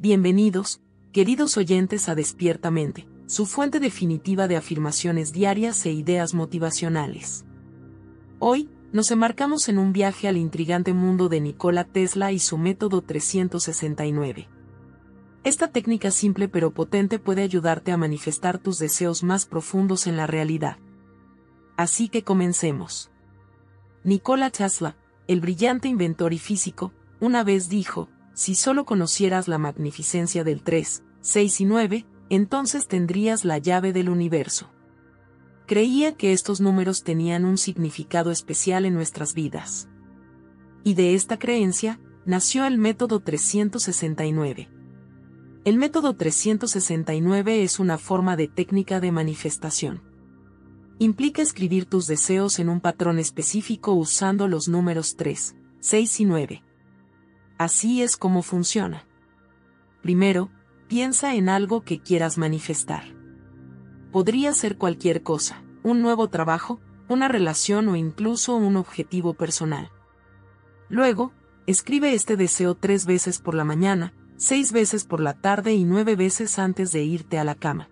Bienvenidos, queridos oyentes a Despiertamente, su fuente definitiva de afirmaciones diarias e ideas motivacionales. Hoy, nos embarcamos en un viaje al intrigante mundo de Nikola Tesla y su método 369. Esta técnica simple pero potente puede ayudarte a manifestar tus deseos más profundos en la realidad. Así que comencemos. Nikola Tesla, el brillante inventor y físico, una vez dijo, si solo conocieras la magnificencia del 3, 6 y 9, entonces tendrías la llave del universo. Creía que estos números tenían un significado especial en nuestras vidas. Y de esta creencia, nació el método 369. El método 369 es una forma de técnica de manifestación. Implica escribir tus deseos en un patrón específico usando los números 3, 6 y 9. Así es como funciona. Primero, piensa en algo que quieras manifestar. Podría ser cualquier cosa, un nuevo trabajo, una relación o incluso un objetivo personal. Luego, escribe este deseo tres veces por la mañana, seis veces por la tarde y nueve veces antes de irte a la cama.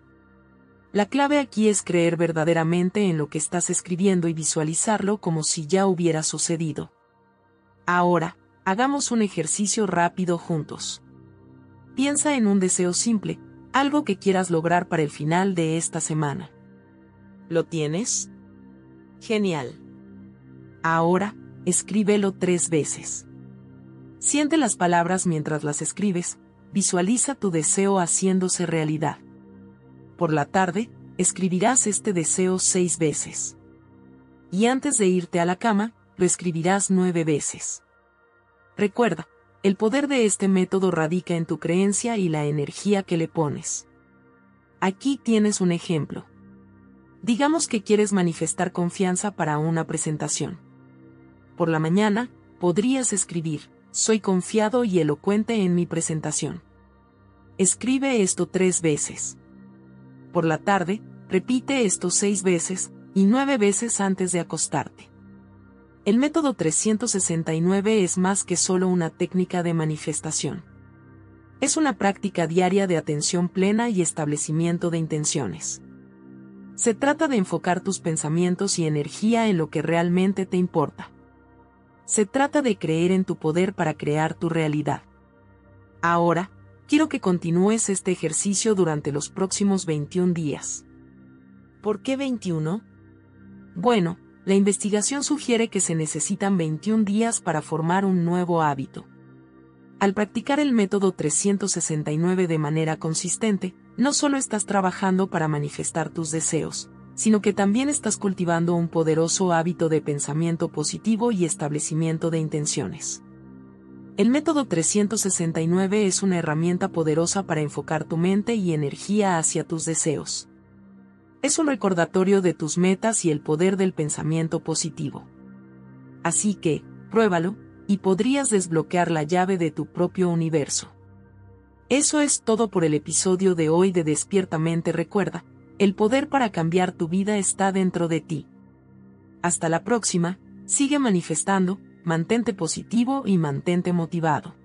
La clave aquí es creer verdaderamente en lo que estás escribiendo y visualizarlo como si ya hubiera sucedido. Ahora, Hagamos un ejercicio rápido juntos. Piensa en un deseo simple, algo que quieras lograr para el final de esta semana. ¿Lo tienes? Genial. Ahora, escríbelo tres veces. Siente las palabras mientras las escribes, visualiza tu deseo haciéndose realidad. Por la tarde, escribirás este deseo seis veces. Y antes de irte a la cama, lo escribirás nueve veces. Recuerda, el poder de este método radica en tu creencia y la energía que le pones. Aquí tienes un ejemplo. Digamos que quieres manifestar confianza para una presentación. Por la mañana, podrías escribir, soy confiado y elocuente en mi presentación. Escribe esto tres veces. Por la tarde, repite esto seis veces, y nueve veces antes de acostarte. El método 369 es más que solo una técnica de manifestación. Es una práctica diaria de atención plena y establecimiento de intenciones. Se trata de enfocar tus pensamientos y energía en lo que realmente te importa. Se trata de creer en tu poder para crear tu realidad. Ahora, quiero que continúes este ejercicio durante los próximos 21 días. ¿Por qué 21? Bueno, la investigación sugiere que se necesitan 21 días para formar un nuevo hábito. Al practicar el método 369 de manera consistente, no solo estás trabajando para manifestar tus deseos, sino que también estás cultivando un poderoso hábito de pensamiento positivo y establecimiento de intenciones. El método 369 es una herramienta poderosa para enfocar tu mente y energía hacia tus deseos es un recordatorio de tus metas y el poder del pensamiento positivo. Así que, pruébalo, y podrías desbloquear la llave de tu propio universo. Eso es todo por el episodio de hoy de Despiertamente Recuerda, el poder para cambiar tu vida está dentro de ti. Hasta la próxima, sigue manifestando, mantente positivo y mantente motivado.